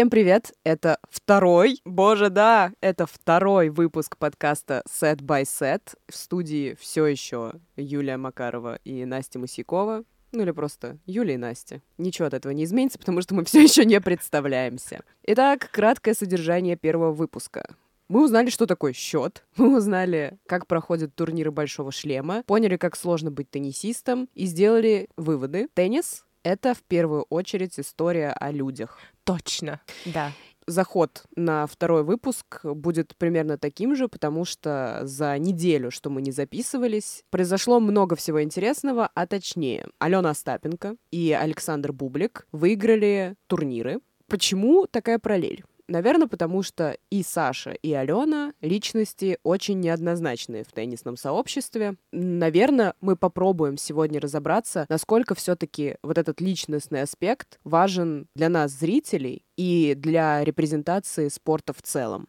Всем привет! Это второй, боже, да, это второй выпуск подкаста Set by Set. В студии все еще Юлия Макарова и Настя Мусякова. Ну или просто Юля и Настя. Ничего от этого не изменится, потому что мы все еще не представляемся. Итак, краткое содержание первого выпуска. Мы узнали, что такое счет. Мы узнали, как проходят турниры большого шлема, поняли, как сложно быть теннисистом и сделали выводы. Теннис — это в первую очередь история о людях. Точно, да заход на второй выпуск будет примерно таким же, потому что за неделю, что мы не записывались, произошло много всего интересного, а точнее, Алена Остапенко и Александр Бублик выиграли турниры. Почему такая параллель? Наверное, потому что и Саша, и Алена личности очень неоднозначные в теннисном сообществе. Наверное, мы попробуем сегодня разобраться, насколько все-таки вот этот личностный аспект важен для нас, зрителей, и для репрезентации спорта в целом.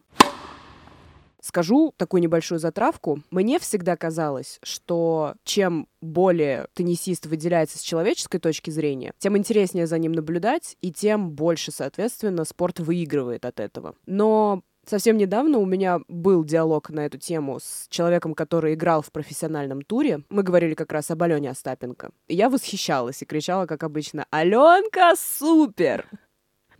Скажу такую небольшую затравку. Мне всегда казалось, что чем более теннисист выделяется с человеческой точки зрения, тем интереснее за ним наблюдать, и тем больше, соответственно, спорт выигрывает от этого. Но Совсем недавно у меня был диалог на эту тему с человеком, который играл в профессиональном туре. Мы говорили как раз об Алене Остапенко. И я восхищалась и кричала, как обычно, «Аленка, супер!»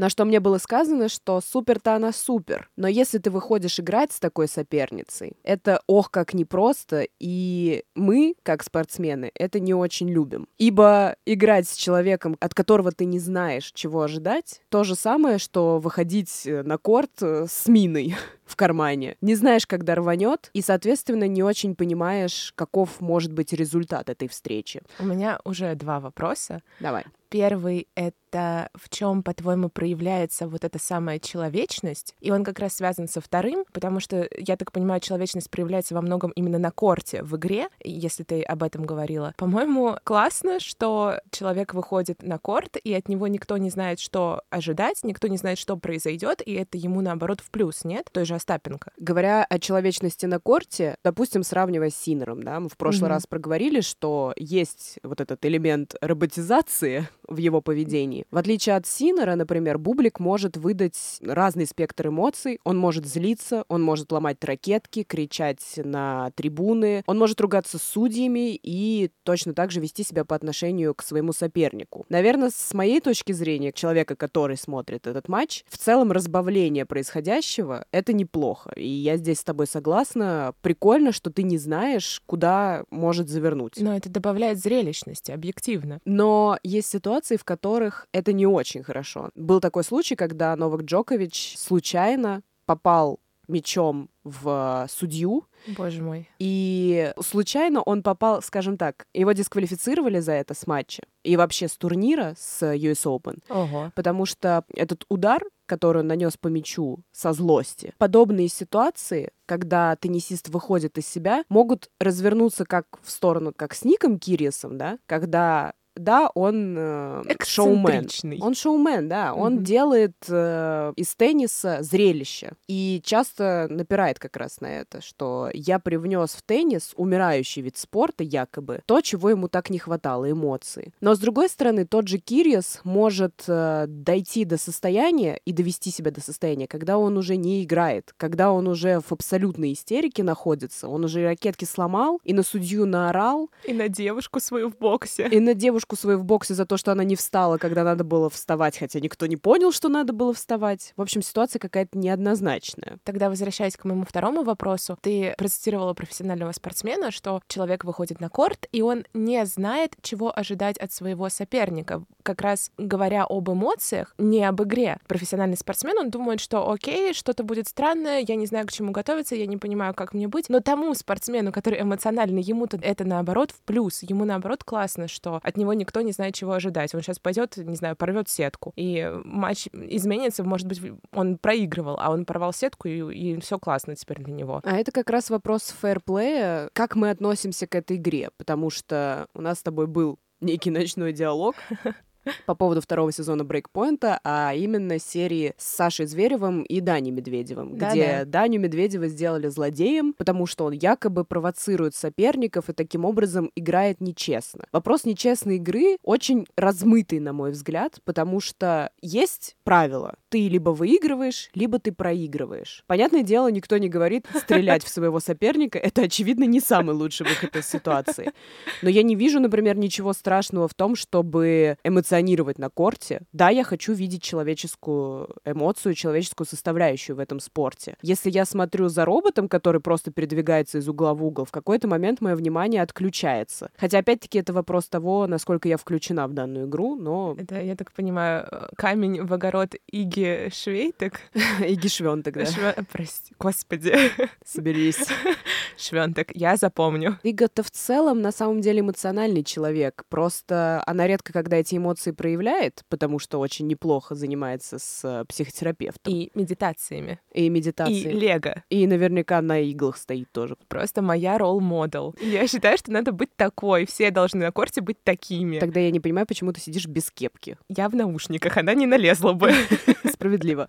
На что мне было сказано, что супер-то она супер. Но если ты выходишь играть с такой соперницей, это ох как непросто, и мы, как спортсмены, это не очень любим. Ибо играть с человеком, от которого ты не знаешь, чего ожидать, то же самое, что выходить э, на корт э, с миной в кармане. Не знаешь, когда рванет, и, соответственно, не очень понимаешь, каков может быть результат этой встречи. У меня уже два вопроса. Давай. Первый — это в чем, по-твоему, проявляется вот эта самая человечность? И он как раз связан со вторым, потому что, я так понимаю, человечность проявляется во многом именно на корте, в игре, если ты об этом говорила. По-моему, классно, что человек выходит на корт, и от него никто не знает, что ожидать, никто не знает, что произойдет, и это ему, наоборот, в плюс, нет? Той же Остапенко. Говоря о человечности на корте, допустим, сравнивая с Синером, да, мы в прошлый mm-hmm. раз проговорили, что есть вот этот элемент роботизации, в его поведении. В отличие от Синера, например, Бублик может выдать разный спектр эмоций. Он может злиться, он может ломать ракетки, кричать на трибуны, он может ругаться с судьями и точно так же вести себя по отношению к своему сопернику. Наверное, с моей точки зрения, человека, который смотрит этот матч, в целом разбавление происходящего — это неплохо. И я здесь с тобой согласна. Прикольно, что ты не знаешь, куда может завернуть. Но это добавляет зрелищности, объективно. Но есть ситуация, ситуаций, в которых это не очень хорошо. Был такой случай, когда Новак Джокович случайно попал мечом в судью. Боже мой. И случайно он попал, скажем так, его дисквалифицировали за это с матча и вообще с турнира с US Open. Ого. Потому что этот удар, который он нанес по мячу со злости, подобные ситуации, когда теннисист выходит из себя, могут развернуться как в сторону, как с Ником Кириесом, да, когда да, он э, шоумен. Он шоумен, да. Mm-hmm. Он делает э, из тенниса зрелище. И часто напирает как раз на это, что я привнес в теннис умирающий вид спорта, якобы, то, чего ему так не хватало, эмоции. Но, с другой стороны, тот же Кириас может э, дойти до состояния и довести себя до состояния, когда он уже не играет, когда он уже в абсолютной истерике находится, он уже ракетки сломал и на судью наорал. И на девушку свою в боксе. И на девушку девушку свою в боксе за то, что она не встала, когда надо было вставать, хотя никто не понял, что надо было вставать. В общем, ситуация какая-то неоднозначная. Тогда, возвращаясь к моему второму вопросу, ты процитировала профессионального спортсмена, что человек выходит на корт, и он не знает, чего ожидать от своего соперника. Как раз говоря об эмоциях, не об игре. Профессиональный спортсмен, он думает, что окей, что-то будет странное, я не знаю, к чему готовиться, я не понимаю, как мне быть. Но тому спортсмену, который эмоциональный, ему-то это наоборот в плюс. Ему наоборот классно, что от него никто не знает, чего ожидать. Он сейчас пойдет, не знаю, порвет сетку. И матч изменится, может быть, он проигрывал, а он порвал сетку, и, и все классно теперь для него. А это как раз вопрос фэрплея, как мы относимся к этой игре, потому что у нас с тобой был некий ночной диалог, по поводу второго сезона Брейкпоинта, а именно серии с Сашей Зверевым и Даней Медведевым, Да-да. где Даню Медведева сделали злодеем, потому что он якобы провоцирует соперников и таким образом играет нечестно. Вопрос нечестной игры очень размытый, на мой взгляд, потому что есть правила. Ты либо выигрываешь, либо ты проигрываешь. Понятное дело, никто не говорит стрелять в своего соперника. Это, очевидно, не самый лучший выход из ситуации. Но я не вижу, например, ничего страшного в том, чтобы эмоционировать на корте. Да, я хочу видеть человеческую эмоцию, человеческую составляющую в этом спорте. Если я смотрю за роботом, который просто передвигается из угла в угол, в какой-то момент мое внимание отключается. Хотя, опять-таки, это вопрос того, насколько я включена в данную игру, но Это, я так понимаю, камень в огород Иги Швейтек. и гишвен тогда. Шве- Прости, господи. Соберись. Швентек, я запомню. Ига-то в целом на самом деле эмоциональный человек. Просто она редко когда эти эмоции проявляет, потому что очень неплохо занимается с э, психотерапевтом И медитациями. и, И медитацией. Лего. И наверняка на иглах стоит тоже. Просто моя ролл-модел. Я считаю, что надо быть такой. Все должны на корте быть такими. Тогда я не понимаю, почему ты сидишь без кепки. Я в наушниках, она не налезла бы. Справедливо.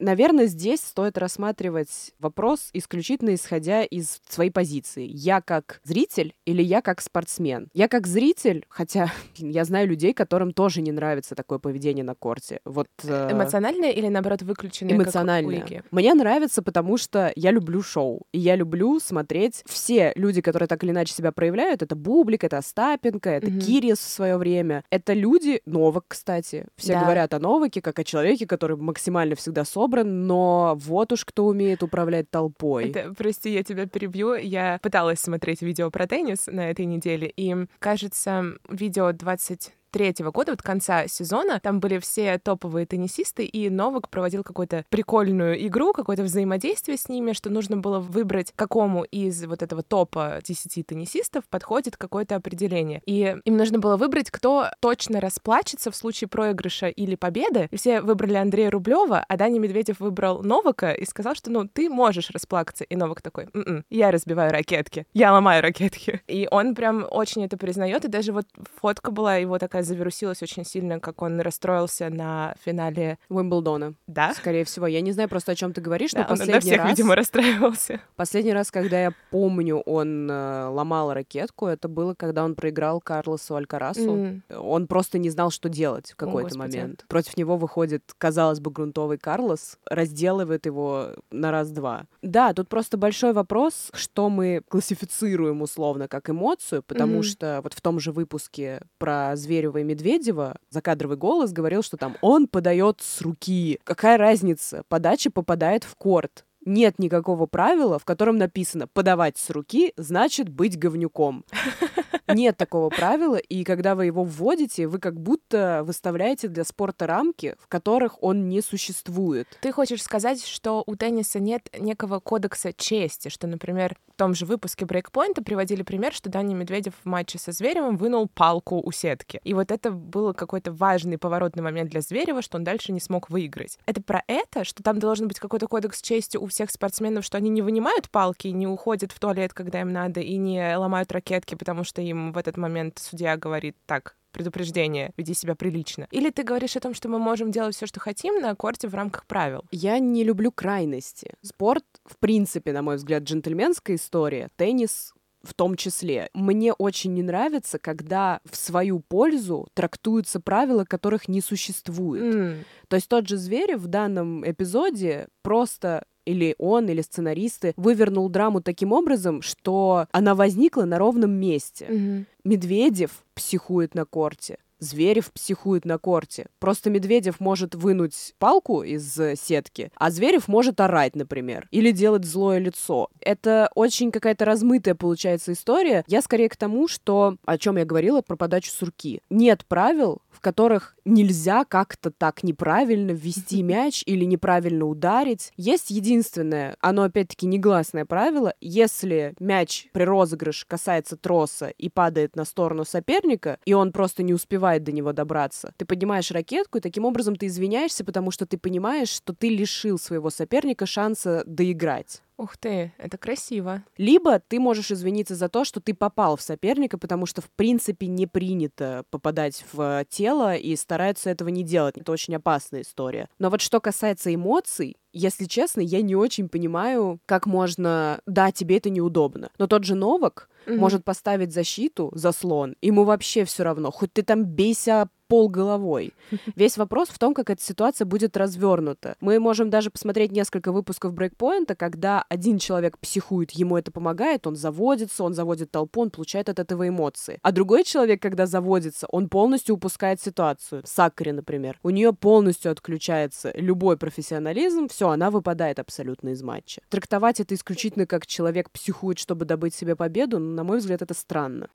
Наверное, здесь стоит рассматривать вопрос исключительно исходя из своей позиции. Я как зритель или я как спортсмен? Я как зритель, хотя я знаю людей, которым тоже не нравится такое поведение на корте. Вот э, Эмоциональная или, наоборот, выключенная, эмоциональное. Мне нравится, потому что я люблю шоу. И я люблю смотреть все люди, которые так или иначе себя проявляют. Это Бублик, это Остапенко, это Мгм. Кирис в свое время. Это люди, Новак, кстати. Все Да. говорят о Новаке как о человеке, который максимально всегда собран, но вот уж кто умеет управлять толпой. Это, прости, я тебя перебью. Я пыталась смотреть видео про теннис на этой неделе, и, кажется, видео 20 третьего года, вот конца сезона, там были все топовые теннисисты, и Новак проводил какую-то прикольную игру, какое-то взаимодействие с ними, что нужно было выбрать, какому из вот этого топа 10 теннисистов подходит какое-то определение. И им нужно было выбрать, кто точно расплачется в случае проигрыша или победы. И все выбрали Андрея Рублева, а Даня Медведев выбрал Новака и сказал, что, ну, ты можешь расплакаться. И Новак такой, «М-м, я разбиваю ракетки, я ломаю ракетки. И он прям очень это признает, и даже вот фотка была его такая завирусилась очень сильно, как он расстроился на финале. Уимблдона. Да? Скорее всего. Я не знаю просто, о чем ты говоришь, Да, но он последний на всех, раз... видимо, расстраивался. Последний раз, когда я помню, он э, ломал ракетку, это было, когда он проиграл Карлосу Алькарасу. М. Он просто не знал, что делать в какой-то Господи. момент. Против него выходит, казалось бы, грунтовый Карлос, разделывает его на раз-два. Да, тут просто большой вопрос, что мы классифицируем условно как эмоцию, потому Мгм. что вот в том же выпуске про Зверева и Медведева закадровый голос говорил, что там он подает с руки. Какая разница? Подача попадает в корт. Нет никакого правила, в котором написано «подавать с руки значит быть говнюком». Нет такого правила, и когда вы его вводите, вы как будто выставляете для спорта рамки, в которых он не существует. Ты хочешь сказать, что у тенниса нет некого кодекса чести, что, например, в том же выпуске брейкпоинта приводили пример, что Даня Медведев в матче со Зверевым вынул палку у сетки. И вот это был какой-то важный поворотный момент для Зверева, что он дальше не смог выиграть. Это про это, что там должен быть какой-то кодекс чести у всех спортсменов, что они не вынимают палки, не уходят в туалет, когда им надо, и не ломают ракетки, потому что им в этот момент судья говорит так, предупреждение, веди себя прилично. Или ты говоришь о том, что мы можем делать все, что хотим на корте в рамках правил. Я не люблю крайности. Спорт, в принципе, на мой взгляд, джентльменская история. Теннис в том числе. Мне очень не нравится, когда в свою пользу трактуются правила, которых не существует. М, То есть тот же Зверев в данном эпизоде просто или он, или сценаристы вывернул драму таким образом, что она возникла на ровном месте. мгм. Медведев психует на корте. Зверев психует на корте. Просто Медведев может вынуть палку из э, сетки, а Зверев может орать, например, или делать злое лицо. Это очень какая-то размытая получается история. Я скорее к тому, что, о чем я говорила про подачу с руки. Нет правил, в которых нельзя как-то так неправильно ввести мяч или неправильно ударить. Есть единственное, оно опять-таки негласное правило, если мяч при розыгрыше касается троса и падает на сторону соперника, и он просто не успевает успевает до него добраться. Ты поднимаешь ракетку, и таким образом ты извиняешься, потому что ты понимаешь, что ты лишил своего соперника шанса доиграть. Ух ты, это красиво. Либо ты можешь извиниться за то, что ты попал в соперника, потому что, в принципе, не принято попадать в тело и стараются этого не делать. Это очень опасная история. Но вот что касается эмоций, если честно, я не очень понимаю, как можно... Да, тебе это неудобно. Но тот же Новак mm-hmm. может поставить защиту, заслон, ему вообще все равно. Хоть ты там бейся пол головой. Весь вопрос в том, как эта ситуация будет развернута. Мы можем даже посмотреть несколько выпусков брейкпоинта, когда один человек психует, ему это помогает, он заводится, он заводит толпу, он получает от этого эмоции. А другой человек, когда заводится, он полностью упускает ситуацию. Сакари, например. У нее полностью отключается любой профессионализм, все, она выпадает абсолютно из матча. Трактовать это исключительно как человек психует, чтобы добыть себе победу, на мой взгляд, это странно.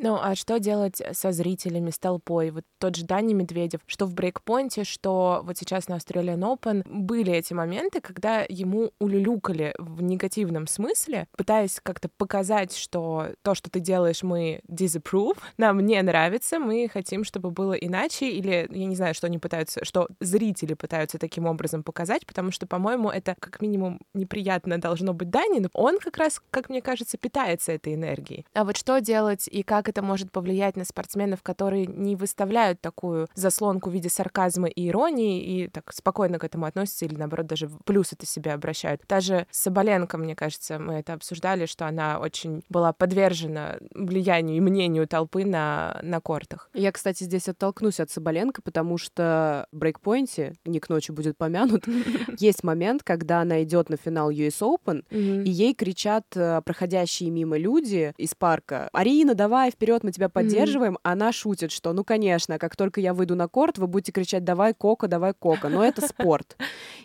Ну, а что делать со зрителями, с толпой? Вот тот же Дани Медведев, что в брейкпоинте, что вот сейчас на Australian Open, были эти моменты, когда ему улюлюкали в негативном смысле, пытаясь как-то показать, что то, что ты делаешь, мы disapprove, нам не нравится, мы хотим, чтобы было иначе, или я не знаю, что они пытаются, что зрители пытаются таким образом показать, потому что, по-моему, это как минимум неприятно должно быть Дани, но он как раз, как мне кажется, питается этой энергией. А вот что делать и как это может повлиять на спортсменов, которые не выставляют такую заслонку в виде сарказма и иронии и так спокойно к этому относятся или, наоборот, даже в плюс это себе обращают. Даже Соболенко, мне кажется, мы это обсуждали, что она очень была подвержена влиянию и мнению толпы на, на кортах. Я, кстати, здесь оттолкнусь от Соболенко, потому что в брейкпоинте, не к ночи будет помянут, есть момент, когда она идет на финал US Open, и ей кричат э, проходящие мимо люди из парка, «Арина, давай, вперед, мы тебя поддерживаем, mm-hmm. она шутит, что, ну, конечно, как только я выйду на корт, вы будете кричать «давай, Кока, давай, Кока», но это спорт.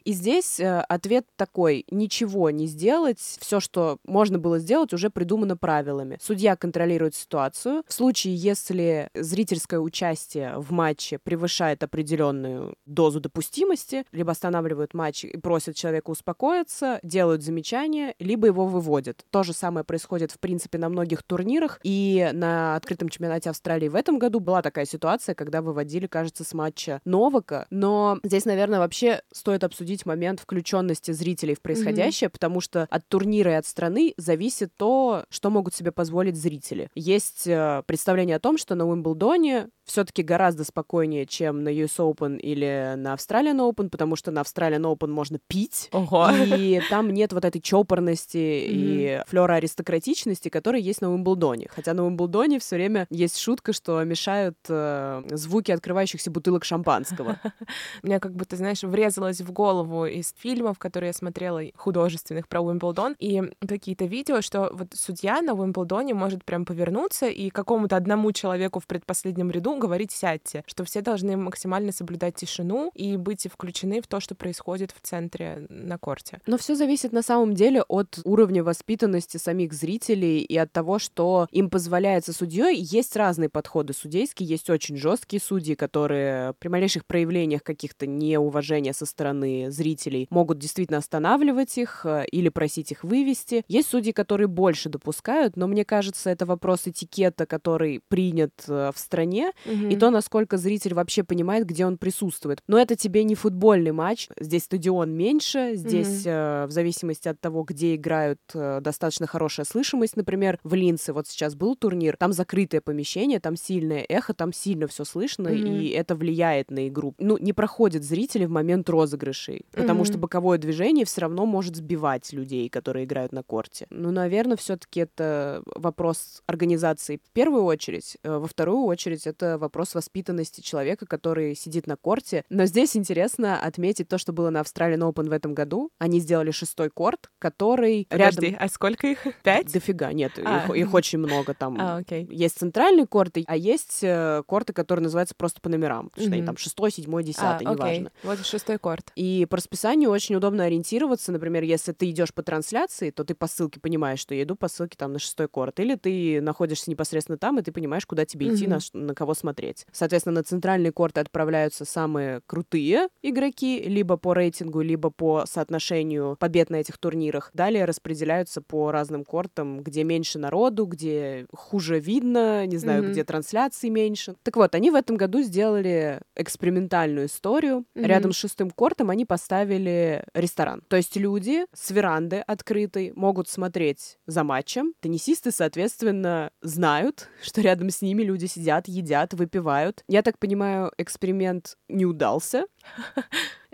И здесь э, ответ такой, ничего не сделать, все, что можно было сделать, уже придумано правилами. Судья контролирует ситуацию. В случае, если зрительское участие в матче превышает определенную дозу допустимости, либо останавливают матч и просят человека успокоиться, делают замечания, либо его выводят. То же самое происходит, в принципе, на многих турнирах, и на открытом чемпионате Австралии в этом году была такая ситуация, когда выводили, кажется, с матча Новака. Но здесь, наверное, вообще стоит обсудить момент включенности зрителей в происходящее, mm-hmm. потому что от турнира и от страны зависит то, что могут себе позволить зрители. Есть э, представление о том, что на Уимблдоне все-таки гораздо спокойнее, чем на US Open или на Australian Open, потому что на Australian Open можно пить, Ого. и там нет вот этой чопорности mm-hmm. и флера аристократичности, которая есть на Уимблдоне. Хотя на Уимблдоне все время есть шутка, что мешают э, звуки открывающихся бутылок шампанского. Мне как бы, ты знаешь, врезалось в голову из фильмов, которые я смотрела, художественных про Уимблдон, и какие-то видео, что вот судья на Уимблдоне может прям повернуться и какому-то одному человеку в предпоследнем ряду говорить «сядьте», что все должны максимально соблюдать тишину и быть включены в то, что происходит в центре на корте. Но все зависит на самом деле от уровня воспитанности самих зрителей и от того, что им позволяется судьей. Есть разные подходы судейские, есть очень жесткие судьи, которые при малейших проявлениях каких-то неуважения со стороны зрителей могут действительно останавливать их э, или просить их вывести. Есть судьи, которые больше допускают, но мне кажется, это вопрос этикета, который принят э, в стране, угу. и то, насколько зритель вообще понимает, где он присутствует. Но это тебе не футбольный матч, здесь стадион меньше, здесь угу. э, в зависимости от того, где играют, э, достаточно хорошая слышимость. Например, в Линце вот сейчас был турнир, там закрытое помещение, там сильное эхо, там сильно все слышно, угу. и это влияет на игру. Ну, не проходят зрители в момент розыгрышей, потому угу. что боковое движение все равно может сбивать людей, которые играют на корте. Ну, наверное, все-таки это вопрос организации в первую очередь. Э, во вторую очередь это вопрос воспитанности человека, который сидит на корте. Но здесь интересно отметить то, что было на Australian Open в этом году. Они сделали шестой корт, который Подожди, рядом... а сколько их? Пять? Дофига, нет, а. их, их очень много там. А, окей. Есть центральные корты, а есть э, корты, которые называются просто по номерам. Потому что они там шестой, седьмой, десятый, а, неважно. Вот шестой корт. И по расписанию очень удобно ориентироваться. Например, если ты идешь по трансляции, то ты по ссылке понимаешь, что я иду по ссылке там на шестой корт. Или ты находишься непосредственно там, и ты понимаешь, куда тебе идти, на, на кого смотреть. Соответственно, на центральные корты отправляются самые крутые игроки, либо по рейтингу, либо по соотношению побед на этих турнирах. Далее распределяются по разным кортам, где меньше народу, где хуже видно, не знаю, mm-hmm. где трансляции меньше. Так вот, они в этом году сделали экспериментальную историю. Mm-hmm. Рядом с шестым кортом они поставили ресторан. То есть люди с веранды открытой могут смотреть за матчем. Теннисисты, соответственно, знают, что рядом с ними люди сидят, едят, выпивают. Я так понимаю, эксперимент не удался.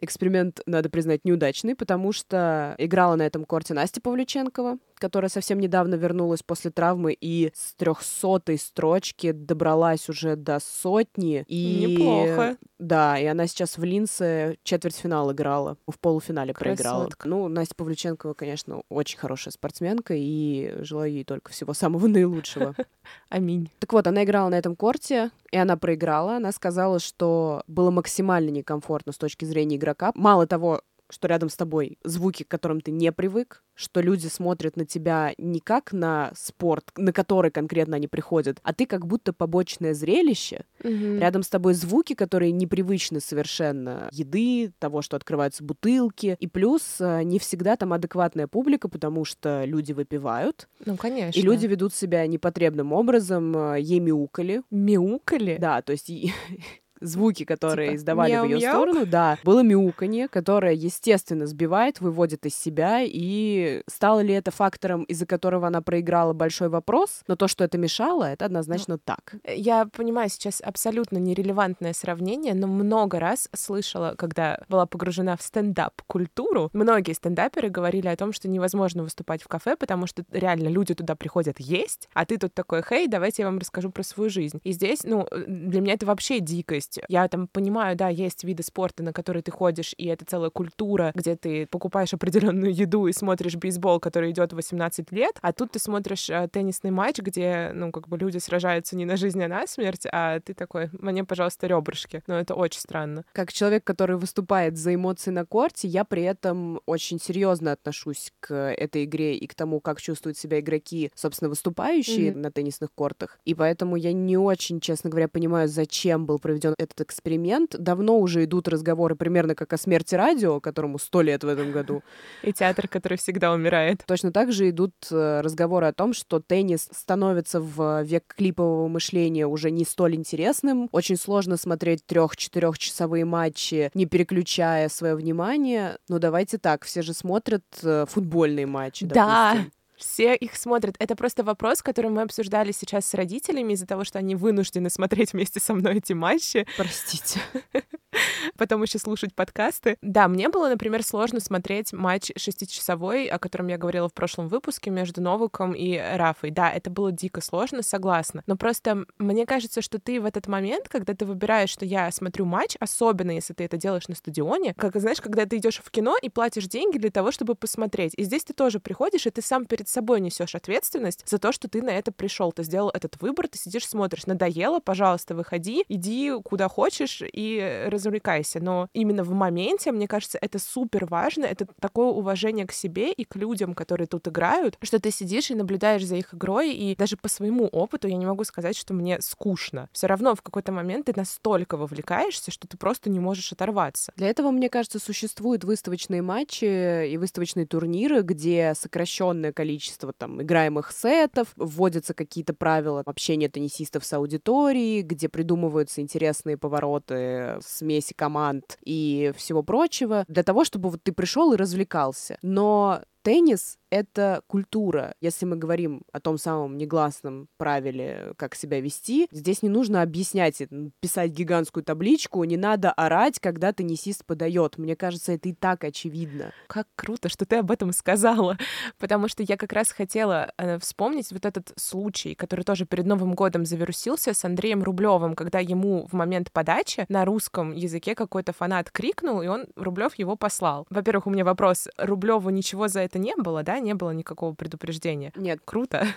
Эксперимент, надо признать, неудачный, потому что играла на этом корте Настя Павлюченкова, которая совсем недавно вернулась после травмы и с трехсотой строчки добралась уже до сотни. И... Неплохо. Да, и она сейчас в Линце четвертьфинал играла, в полуфинале Красотка. проиграла. Ну, Настя Павлюченкова, конечно, очень хорошая спортсменка, и желаю ей только всего самого наилучшего. Аминь. Так вот, она играла на этом корте, и она проиграла. Она сказала, что было максимально некомфортно с точки зрения игрока. Мало того, что рядом с тобой звуки, к которым ты не привык, что люди смотрят на тебя не как на спорт, на который конкретно они приходят, а ты как будто побочное зрелище. Mm-hmm. Рядом с тобой звуки, которые непривычны совершенно. Еды, того, что открываются бутылки. И плюс э, не всегда там адекватная публика, потому что люди выпивают. Ну, конечно. И люди ведут себя непотребным образом, э, ей мяукали. Мяукали? Да, то есть звуки, которые типа, издавали мяу, в ее сторону, да, было мяуканье, которое, естественно, сбивает, выводит из себя, и стало ли это фактором, из-за которого она проиграла, большой вопрос, но то, что это мешало, это однозначно ну, так. Я понимаю сейчас абсолютно нерелевантное сравнение, но много раз слышала, когда была погружена в стендап-культуру, многие стендаперы говорили о том, что невозможно выступать в кафе, потому что реально люди туда приходят есть, а ты тут такой, хей, давайте я вам расскажу про свою жизнь. И здесь, ну, для меня это вообще дикость, есть я там понимаю, да, есть виды спорта, на которые ты ходишь, и это целая культура, где ты покупаешь определенную еду и смотришь бейсбол, который идет 18 лет, а тут ты смотришь э, теннисный матч, где, ну, как бы люди сражаются не на жизнь, а на смерть, а ты такой, мне, пожалуйста, ребрышки. Но это очень странно. Как человек, который выступает за эмоции на корте, я при этом очень серьезно отношусь к этой игре и к тому, как чувствуют себя игроки, собственно, выступающие mm-hmm. на теннисных кортах. И поэтому я не очень, честно говоря, понимаю, зачем был проведен этот эксперимент. Давно уже идут разговоры примерно как о смерти радио, которому сто лет в этом году. И театр, который всегда умирает. Точно так же идут э, разговоры о том, что теннис становится в век клипового мышления уже не столь интересным. Очень сложно смотреть трех-четырехчасовые матчи, не переключая свое внимание. Но давайте так, все же смотрят э, футбольные матчи. Да, допустим все их смотрят. Это просто вопрос, который мы обсуждали сейчас с родителями из-за того, что они вынуждены смотреть вместе со мной эти матчи. Простите. Потом еще слушать подкасты. Да, мне было, например, сложно смотреть матч шестичасовой, о котором я говорила в прошлом выпуске, между Новиком и Рафой. Да, это было дико сложно, согласна. Но просто мне кажется, что ты в этот момент, когда ты выбираешь, что я смотрю матч, особенно если ты это делаешь на стадионе, как, знаешь, когда ты идешь в кино и платишь деньги для того, чтобы посмотреть. И здесь ты тоже приходишь, и ты сам перед собой несешь ответственность за то, что ты на это пришел. Ты сделал этот выбор, ты сидишь, смотришь. Надоело, пожалуйста, выходи, иди куда хочешь и развлекайся. Но именно в моменте, мне кажется, это супер важно. Это такое уважение к себе и к людям, которые тут играют, что ты сидишь и наблюдаешь за их игрой. И даже по своему опыту я не могу сказать, что мне скучно. Все равно в какой-то момент ты настолько вовлекаешься, что ты просто не можешь оторваться. Для этого, мне кажется, существуют выставочные матчи и выставочные турниры, где сокращенное количество там играемых сетов, вводятся какие-то правила общения теннисистов с аудиторией, где придумываются интересные повороты, смеси команд и всего прочего, для того, чтобы вот ты пришел и развлекался. Но теннис — это культура. Если мы говорим о том самом негласном правиле, как себя вести, здесь не нужно объяснять, писать гигантскую табличку, не надо орать, когда теннисист подает. Мне кажется, это и так очевидно. Как круто, что ты об этом сказала, потому что я как раз хотела э, вспомнить вот этот случай, который тоже перед Новым годом завирусился с Андреем Рублевым, когда ему в момент подачи на русском языке какой-то фанат крикнул, и он Рублев его послал. Во-первых, у меня вопрос, Рублеву ничего за это не было, да, не было никакого предупреждения. Нет. Круто.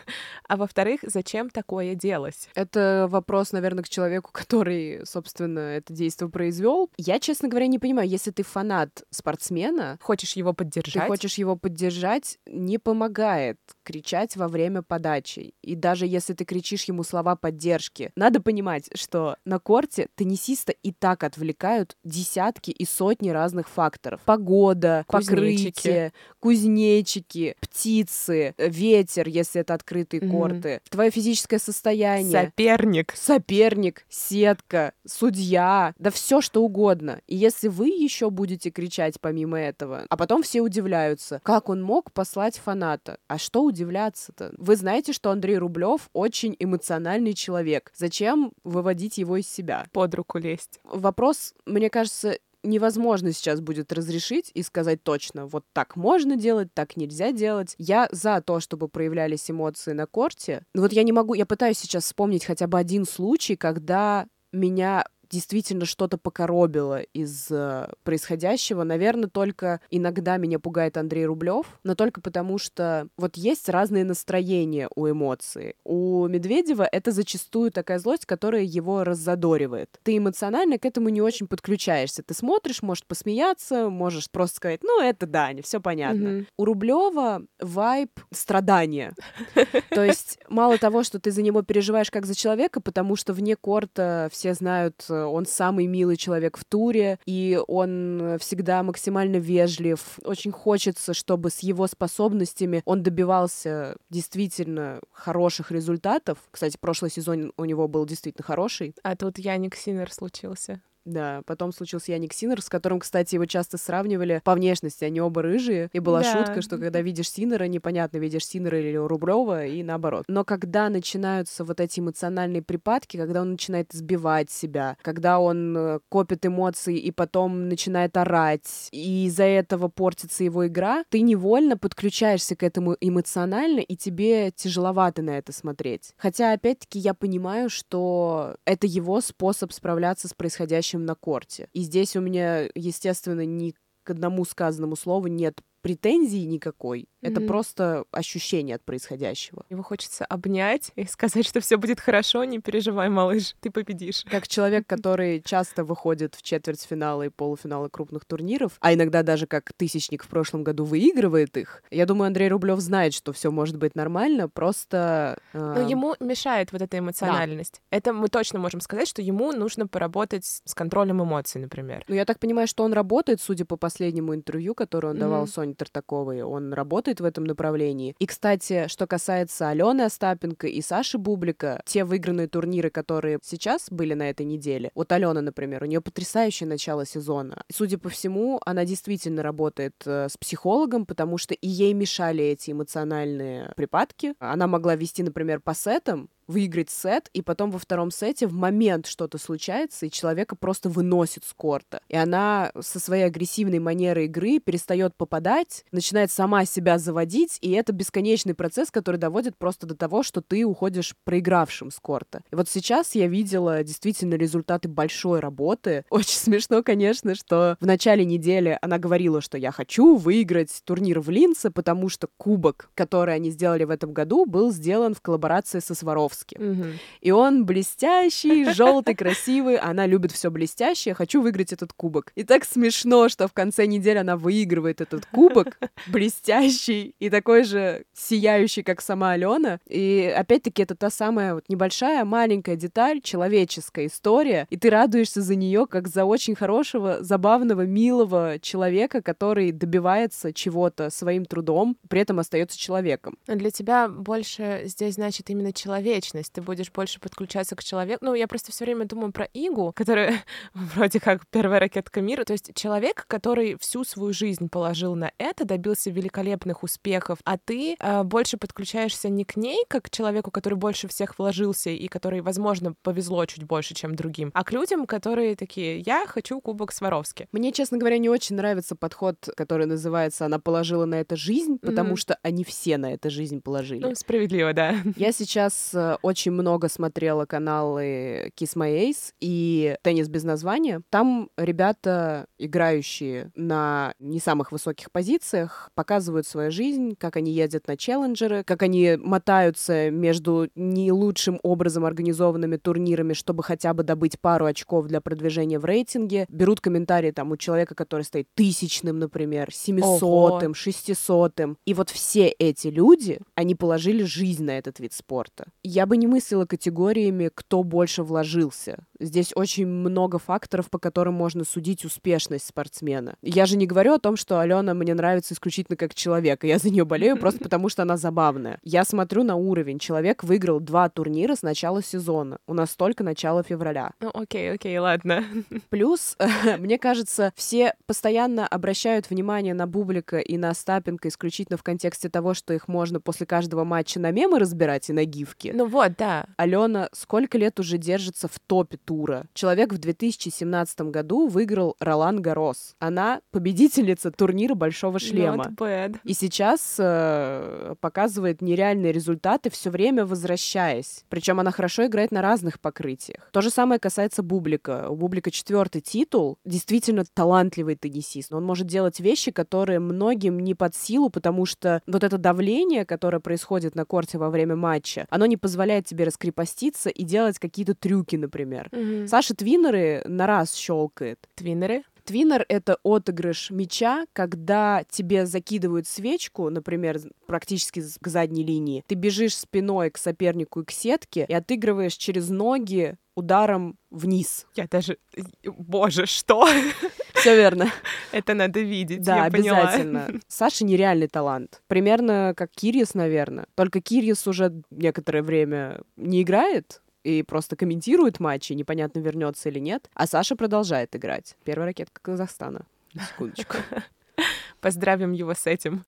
А во-вторых, зачем такое делать? Это вопрос, наверное, к человеку, который, собственно, это действие произвел. Я, честно говоря, не понимаю, если ты фанат спортсмена, хочешь его поддержать, ты хочешь его поддержать, не помогает кричать во время подачи. И даже если ты кричишь ему слова поддержки, надо понимать, что на корте теннисиста и так отвлекают десятки и сотни разных факторов. Погода, Кузнечики. покрытие, кузнечики, птицы, ветер, если это открытые Мгм. корты, твое физическое состояние. Соперник. Соперник, сетка, судья, да все что угодно. И если вы еще будете кричать помимо этого, а потом все удивляются, как он мог послать фаната. А что удивляться-то? Вы знаете, что Андрей Рублев очень эмоциональный человек. Зачем выводить его из себя? Под руку лезть. Вопрос, мне кажется, невозможно сейчас будет разрешить и сказать точно, вот так можно делать, так нельзя делать. Я за то, чтобы проявлялись эмоции на корте. Но вот я не могу, я пытаюсь сейчас вспомнить хотя бы один случай, когда меня действительно что-то покоробило из э, происходящего. Наверное, только иногда меня пугает Андрей Рублев, но только потому, что вот есть разные настроения у эмоций. У Медведева это зачастую такая злость, которая его раззадоривает. Ты эмоционально к этому не очень подключаешься. Ты смотришь, можешь посмеяться, можешь просто сказать, ну, это Даня, все понятно. Мгм. У Рублева вайб страдания. То есть мало того, что ты за него переживаешь как за человека, потому что вне корта все знают, э, он самый милый человек в туре, и он всегда максимально вежлив. Очень хочется, чтобы с его способностями он добивался действительно хороших результатов. Кстати, прошлый сезон у него был действительно хороший. А тут Яник Синер случился. Да, потом случился Яник Синер, с которым, кстати, его часто сравнивали по внешности, они оба рыжие. И была Да. шутка, что когда видишь Синера, непонятно, видишь Синера или Рублева, и наоборот. Но когда начинаются вот эти эмоциональные припадки, когда он начинает избивать себя, когда он э, копит эмоции и потом начинает орать, и из-за этого портится его игра, ты невольно подключаешься к этому эмоционально, и тебе тяжеловато на это смотреть. Хотя, опять-таки, я понимаю, что это его способ справляться с происходящим на корте. И здесь у меня, естественно, ни к одному сказанному слову нет претензий никакой. Это Мгм. просто ощущение от происходящего. Его хочется обнять и сказать, что все будет хорошо, не переживай, малыш, ты победишь. Как человек, который часто выходит в четвертьфиналы и полуфиналы крупных турниров, а иногда даже как тысячник в прошлом году выигрывает их, я думаю, Андрей Рублев знает, что все может быть нормально, просто... э, Но ему мешает вот эта эмоциональность. Это мы точно можем сказать, что ему нужно поработать с контролем эмоций, например. Ну, я так понимаю, что он работает, судя по последнему интервью, которое он давал Мгм. Соне Тартаковой, он работает в этом направлении. И, кстати, что касается Алены Остапенко и Саши Бублика, те выигранные турниры, которые сейчас были на этой неделе, вот Алена, например, у нее потрясающее начало сезона. Судя по всему, она действительно работает э, с психологом, потому что и ей мешали эти эмоциональные припадки. Она могла вести, например, по сетам, выиграть сет, и потом во втором сете в момент что-то случается, и человека просто выносит с корта. И она со своей агрессивной манерой игры перестает попадать, начинает сама себя заводить, и это бесконечный процесс, который доводит просто до того, что ты уходишь проигравшим с корта. И вот сейчас я видела действительно результаты большой работы. Очень смешно, конечно, что в начале недели она говорила, что я хочу выиграть турнир в Линце, потому что кубок, который они сделали в этом году, был сделан в коллаборации со Сваровским. Мгм. И он блестящий, желтый, красивый. Она любит все блестящее. Хочу выиграть этот кубок. И так смешно, что в конце недели она выигрывает этот кубок, блестящий и такой же сияющий, как сама Алена. И опять-таки это та самая вот небольшая, маленькая деталь, человеческая история. И ты радуешься за нее, как за очень хорошего, забавного, милого человека, который добивается чего-то своим трудом, при этом остается человеком. Для тебя больше здесь значит именно человечность. Ты будешь больше подключаться к человеку. Ну, я просто все время думаю про Игу, которая вроде как первая ракетка мира. То есть человек, который всю свою жизнь положил на это, добился великолепных успехов, а ты э, больше подключаешься не к ней, как к человеку, который больше всех вложился и который, возможно, повезло чуть больше, чем другим, а к людям, которые такие, я хочу кубок Сваровски. Мне, честно говоря, не очень нравится подход, который называется «она положила на это жизнь», потому Мгм. что они все на это жизнь положили. Ну, справедливо, да. Я сейчас э, очень много смотрела каналы Kiss My Ace и «Теннис без названия». Там ребята, играющие на не самых высоких позициях, показывают свою жизнь, как они ездят на челленджеры, как они мотаются между не лучшим образом организованными турнирами, чтобы хотя бы добыть пару очков для продвижения в рейтинге. Берут комментарии там у человека, который стоит тысячным, например, семисотым, шестисотым. И вот все эти люди, они положили жизнь на этот вид спорта. Я бы не мыслила категориями, кто больше вложился. Здесь очень много факторов, по которым можно судить успешность спортсмена. Я же не говорю о том, что Алена мне нравится исключительно как человек, и я за нее болею просто потому, что она забавная. Я смотрю на уровень. Человек выиграл два турнира с начала сезона. У нас только начало февраля. Ну, окей, окей, ладно. Плюс, мне кажется, все постоянно обращают внимание на Бублика и на Остапенко исключительно в контексте того, что их можно после каждого матча на мемы разбирать и на гифки. Ну вот, да. Алена сколько лет уже держится в топе тура? Человек в 2017 году выиграл Ролан Гарос. Она победительница турнира Большого шлема. Not bad. И сейчас э, показывает нереальные результаты, все время возвращаясь. Причем она хорошо играет на разных покрытиях. То же самое касается Бублика. У Бублика четвертый титул. Действительно талантливый теннисист. Но он может делать вещи, которые многим не под силу, потому что вот это давление, которое происходит на корте во время матча, оно не позволяет тебе раскрепоститься и делать какие-то трюки, например. Мгм. Саша Твиннеры на раз щелкает. Твиннеры? Твиннер — это отыгрыш мяча, когда тебе закидывают свечку, например, практически к задней линии. Ты бежишь спиной к сопернику и к сетке и отыгрываешь через ноги ударом вниз. Я даже... Боже, что? Все верно. Это надо видеть, Да, обязательно. Саша нереальный талант. Примерно как Кирьес, наверное. Только Кирьес уже некоторое время не играет, и просто комментирует матчи, непонятно, вернется или нет. А Саша продолжает играть. Первая ракетка Казахстана. На Секундочку. Поздравим его с этим.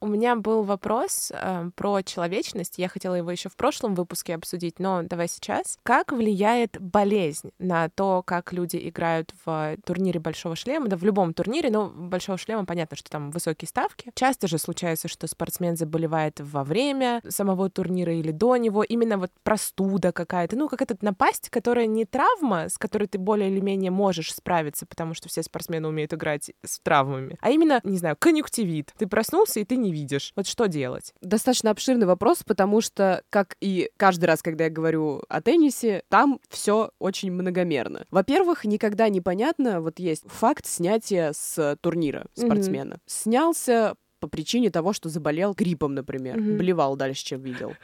У меня был вопрос э, про человечность. Я хотела его еще в прошлом выпуске обсудить, но давай сейчас. Как влияет болезнь на то, как люди играют в турнире Большого шлема? Да, в любом турнире, но Большого шлема понятно, что там высокие ставки. Часто же случается, что спортсмен заболевает во время самого турнира или до него. Именно вот простуда какая-то, ну, какая-то напасть, которая не травма, с которой ты более или менее можешь справиться, потому что все спортсмены умеют играть с травмами, а именно, не знаю, конъюнктивит. Ты проснулся, и ты не видишь. Вот что делать? Достаточно обширный вопрос, потому что, как и каждый раз, когда я говорю о теннисе, там все очень многомерно. Во-первых, никогда непонятно, вот есть факт снятия с турнира спортсмена. Снялся по причине того, что заболел гриппом, например. Мгм. Блевал дальше, чем видел.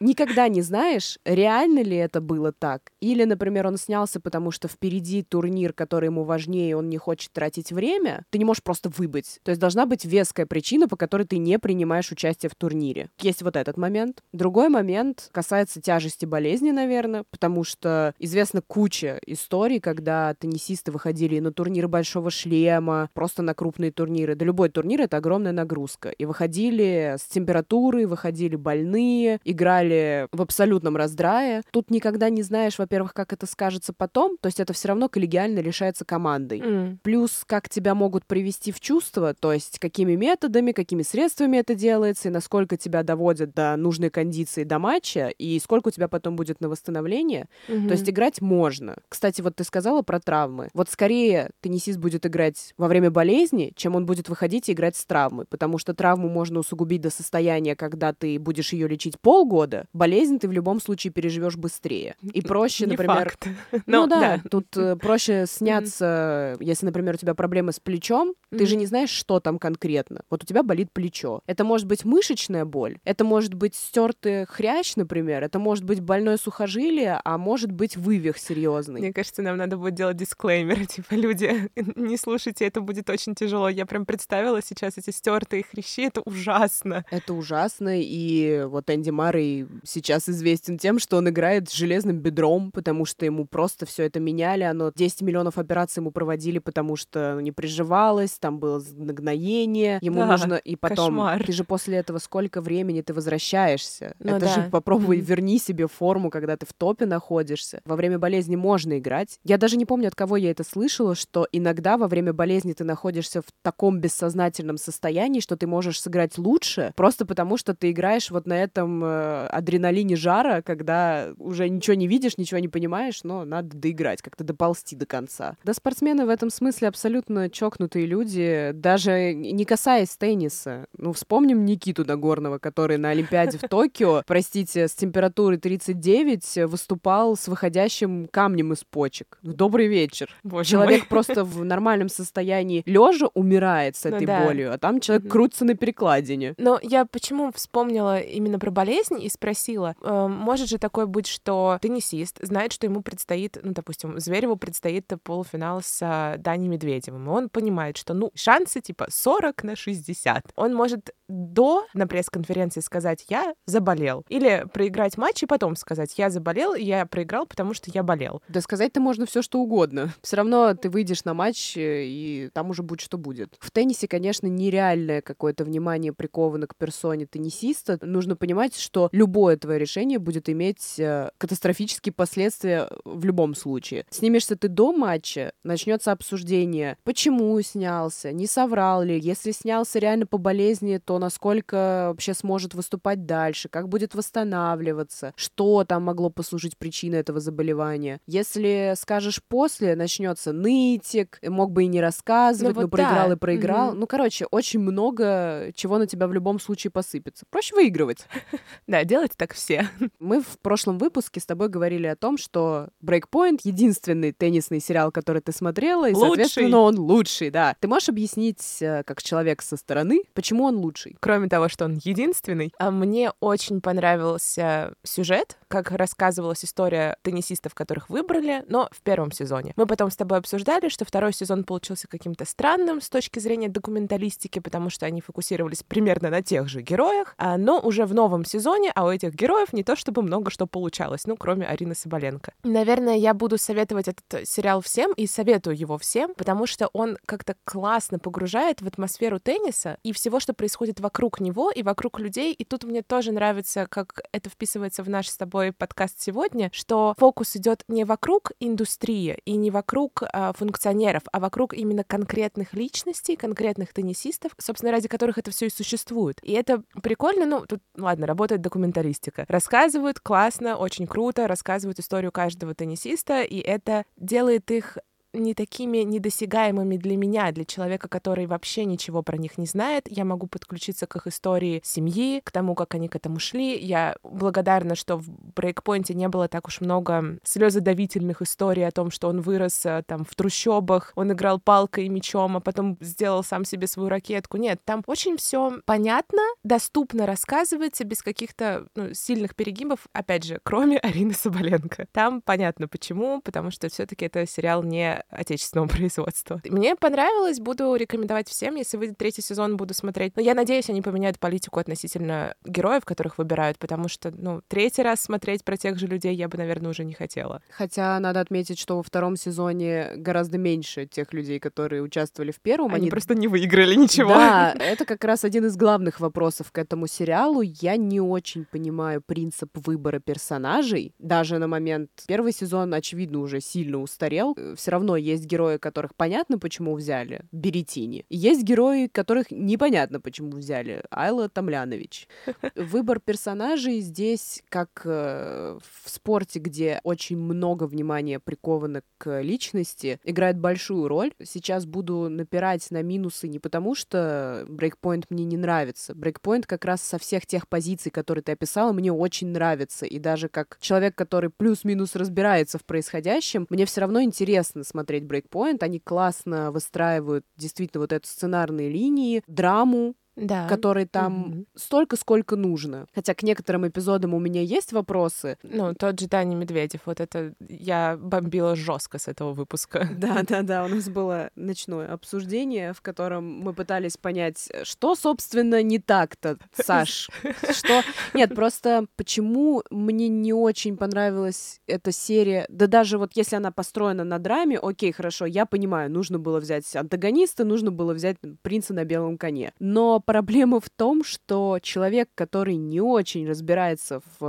Никогда не знаешь, реально ли это было так. Или, например, он снялся, потому что впереди турнир, который ему важнее, и он не хочет тратить время. Ты не можешь просто выбыть. То есть должна быть веская причина, по которой ты не принимаешь участие в турнире. Есть вот этот момент. Другой момент касается тяжести болезни, наверное, потому что известна куча историй, когда теннисисты выходили на турниры большого шлема, просто на крупные турниры. Да любой турнир — это огромная нагрузка. И выходили с температурой, выходили больные, играли в абсолютном раздрае. Тут никогда не знаешь, во-первых, как это скажется потом, то есть это все равно коллегиально решается командой. М, Плюс, как тебя могут привести в чувство, то есть какими методами, какими средствами это делается, и насколько тебя доводят до нужной кондиции до матча, и сколько у тебя потом будет на восстановление. мгм. То есть играть можно. Кстати, вот ты сказала про травмы. Вот скорее теннисист будет играть во время болезни, чем он будет выходить и играть с травмой, потому что травму можно усугубить до состояния, когда ты будешь ее лечить полгода. Болезнь ты в любом случае переживешь быстрее. И проще, например, ну Но, да, тут э, проще сняться, если, например, у тебя проблемы с плечом, ты же не знаешь, что там конкретно. Вот у тебя болит плечо. Это может быть мышечная боль, это может быть стертый хрящ, например, это может быть больное сухожилие, а может быть вывих серьезный. Мне кажется, нам надо будет делать дисклеймер, типа, люди, не слушайте, это будет очень тяжело. Я прям представила сейчас эти стертые хрящи, это ужасно. Это ужасно, и вот Энди Маррей сейчас известен тем, что он играет с железным бедром, потому что ему просто все это меняли, оно 10 миллионов операций ему проводили, потому что не приживалось, там было нагноение, ему Да, нужно... И потом, кошмар. ты же после этого сколько времени ты возвращаешься? Ну это же да. попробуй Мгм. верни себе форму, когда ты в топе находишься. Во время болезни можно играть. Я даже не помню, от кого я это слышала, что иногда во время болезни ты находишься в таком бессознательном состоянии, что ты можешь сыграть лучше, просто потому что ты играешь вот на этом э, адреналине жара, когда уже ничего не видишь, ничего не понимаешь, но надо доиграть, как-то доползти до конца. Да, спортсмены в этом смысле абсолютно чокнутые люди, даже не касаясь тенниса. Ну, вспомним Никиту Нагорного, который на Олимпиаде в Токио, простите, с температурой 39 выступал с выходящим камнем из почек. Добрый вечер. Боже Человек мой. просто в нормальном состоянии лежа умирает с Ну этой да. болью, а там человек крутится на перекладине. Но я почему вспомнила именно про болезнь и спросила, э, может же такое быть, что теннисист знает, что ему предстоит, ну, допустим, Звереву предстоит полуфинал с а, Даней Медведевым, и он понимает, что, ну, шансы типа 40 на 60. Он может до на пресс-конференции сказать «я заболел», или проиграть матч и потом сказать «я заболел, я проиграл, потому что я болел». Да сказать-то можно все что угодно. Все равно ты выйдешь на матч, э, и там уже будет что будет. В теннисе, конечно, нереальное какое-то внимание приковано к персоне теннисиста. Нужно понимать, что любое твое решение будет иметь э, катастрофические последствия в любом случае. Снимешься ты до матча, начнется обсуждение, почему снялся, не соврал ли, если снялся реально по болезни, то насколько вообще сможет выступать дальше, как будет восстанавливаться, что там могло послужить причиной этого заболевания. Если скажешь после, начнется нытик, мог бы и не рассказывать, Ну но вот проиграл да. и проиграл. Мгм. Ну, короче, очень много чего на тебя в любом случае посыпется. Проще выигрывать. Да, делать так все. Мы в прошлом выпуске с тобой говорили о том, что Breakpoint — единственный теннисный сериал, который ты смотрела, и, Лучший. соответственно, он лучший, да. Ты можешь объяснить, э, как человек со стороны, почему он лучший? Кроме того, что он единственный, а мне очень понравился сюжет, как рассказывалась история теннисистов, которых выбрали, но в первом сезоне. Мы потом с тобой обсуждали, что второй сезон получился каким-то странным с точки зрения документалистики, потому что они фокусировались примерно на тех же героях, а, но уже в новом сезоне, а у этих героев не то чтобы много что получалось, ну, кроме Арины Соболенко. Наверное, я буду советовать этот сериал всем и советую его всем, потому что он как-то классно погружает в атмосферу тенниса и всего, что происходит вокруг него и вокруг людей. И тут мне тоже нравится, как это вписывается в наш с тобой подкаст сегодня, что фокус идет не вокруг индустрии и не вокруг а, функционеров, а вокруг именно конкретных личностей, конкретных теннисистов, собственно, ради которых это все и существует. И это прикольно, ну, тут, ладно, работает документалистика. Рассказывают классно, очень круто, рассказывают историю каждого теннисиста, и это делает их не такими недосягаемыми для меня, для человека, который вообще ничего про них не знает. Я могу подключиться к их истории семьи, к тому, как они к этому шли. Я благодарна, что в брейкпоинте не было так уж много слезодавительных историй о том, что он вырос э, там в трущобах, он играл палкой и мечом, а потом сделал сам себе свою ракетку. Нет, там очень все понятно, доступно рассказывается, без каких-то ну, сильных перегибов, опять же, кроме Арины Соболенко. Там понятно почему, потому что все-таки это сериал не отечественного производства. Мне понравилось, буду рекомендовать всем, если выйдет третий сезон, буду смотреть. Но я надеюсь, они поменяют политику относительно героев, которых выбирают, потому что, ну, третий раз смотреть про тех же людей я бы, наверное, уже не хотела. Хотя надо отметить, что во втором сезоне гораздо меньше тех людей, которые участвовали в первом. Они, просто не выиграли ничего. Да, это как раз один из главных вопросов к этому сериалу. Я не очень понимаю принцип выбора персонажей. Даже на момент первый сезон, очевидно, уже сильно устарел. Все равно есть герои, которых понятно, почему взяли. Беретини. Есть герои, которых непонятно, почему взяли. Айла Тамлянович. Выбор персонажей здесь, как э, в спорте, где очень много внимания приковано к личности, играет большую роль. Сейчас буду напирать на минусы не потому, что брейкпоинт мне не нравится. Брейкпоинт как раз со всех тех позиций, которые ты описала, мне очень нравится. И даже как человек, который плюс-минус разбирается в происходящем, мне все равно интересно смотреть брейкпоинт. Они классно выстраивают действительно вот эту сценарные линии, драму, Да. которой там Мгм. столько, сколько нужно. Хотя к некоторым эпизодам у меня есть вопросы. Ну, тот же Даня Медведев, вот это я бомбила жестко с этого выпуска. Да, да, да, у нас было ночное обсуждение, в котором мы пытались понять, что, собственно, не так-то, Саш. Что... Нет, просто почему мне не очень понравилась эта серия. Да даже вот если она построена на драме, окей, хорошо, я понимаю, нужно было взять антагониста, нужно было взять принца на белом коне. Но проблема в том, что человек, который не очень разбирается в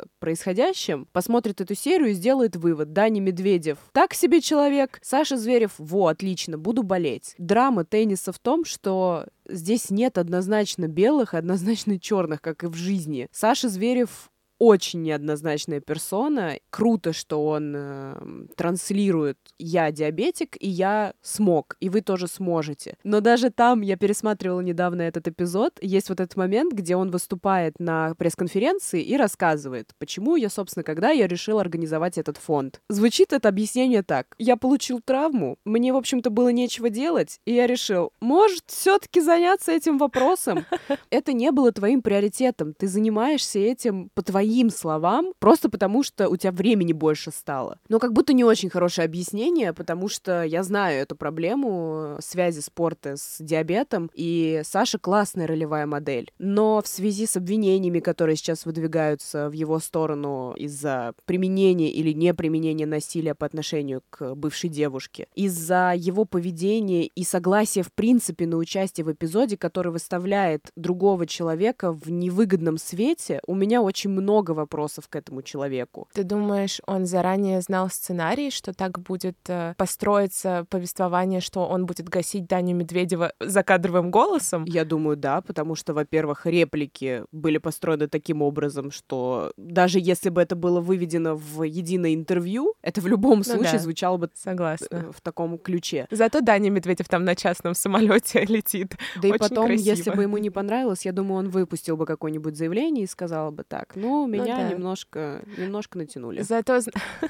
э, происходящем, посмотрит эту серию и сделает вывод. Дани Медведев так себе человек, Саша Зверев, во, отлично, буду болеть. Драма тенниса в том, что здесь нет однозначно белых, однозначно черных, как и в жизни. Саша Зверев очень неоднозначная персона. Круто, что он э, транслирует «я диабетик, и я смог, и вы тоже сможете». Но даже там, я пересматривала недавно этот эпизод, есть вот этот момент, где он выступает на пресс-конференции и рассказывает, почему я, собственно, когда я решил организовать этот фонд. Звучит это объяснение так. Я получил травму, мне, в общем-то, было нечего делать, и я решил, может, все таки заняться этим вопросом? Это не было твоим приоритетом. Ты занимаешься этим по твоим словам, просто потому что у тебя времени больше стало. Но как будто не очень хорошее объяснение, потому что я знаю эту проблему связи спорта с диабетом, и Саша классная ролевая модель. Но в связи с обвинениями, которые сейчас выдвигаются в его сторону из-за применения или неприменения насилия по отношению к бывшей девушке, из-за его поведения и согласия в принципе на участие в эпизоде, который выставляет другого человека в невыгодном свете, у меня очень много вопросов к этому человеку. Ты думаешь, он заранее знал сценарий, что так будет э, построиться повествование, что он будет гасить Даню Медведева закадровым голосом? Я думаю, да, потому что, во-первых, реплики были построены таким образом, что даже если бы это было выведено в единое интервью, это в любом ну случае да, звучало бы согласна. Э, в таком ключе. Зато Даня Медведев там на частном самолете летит. Да Очень и потом, красиво. если бы ему не понравилось, я думаю, он выпустил бы какое-нибудь заявление и сказал бы так, ну, меня ну, да. немножко, немножко натянули. Зато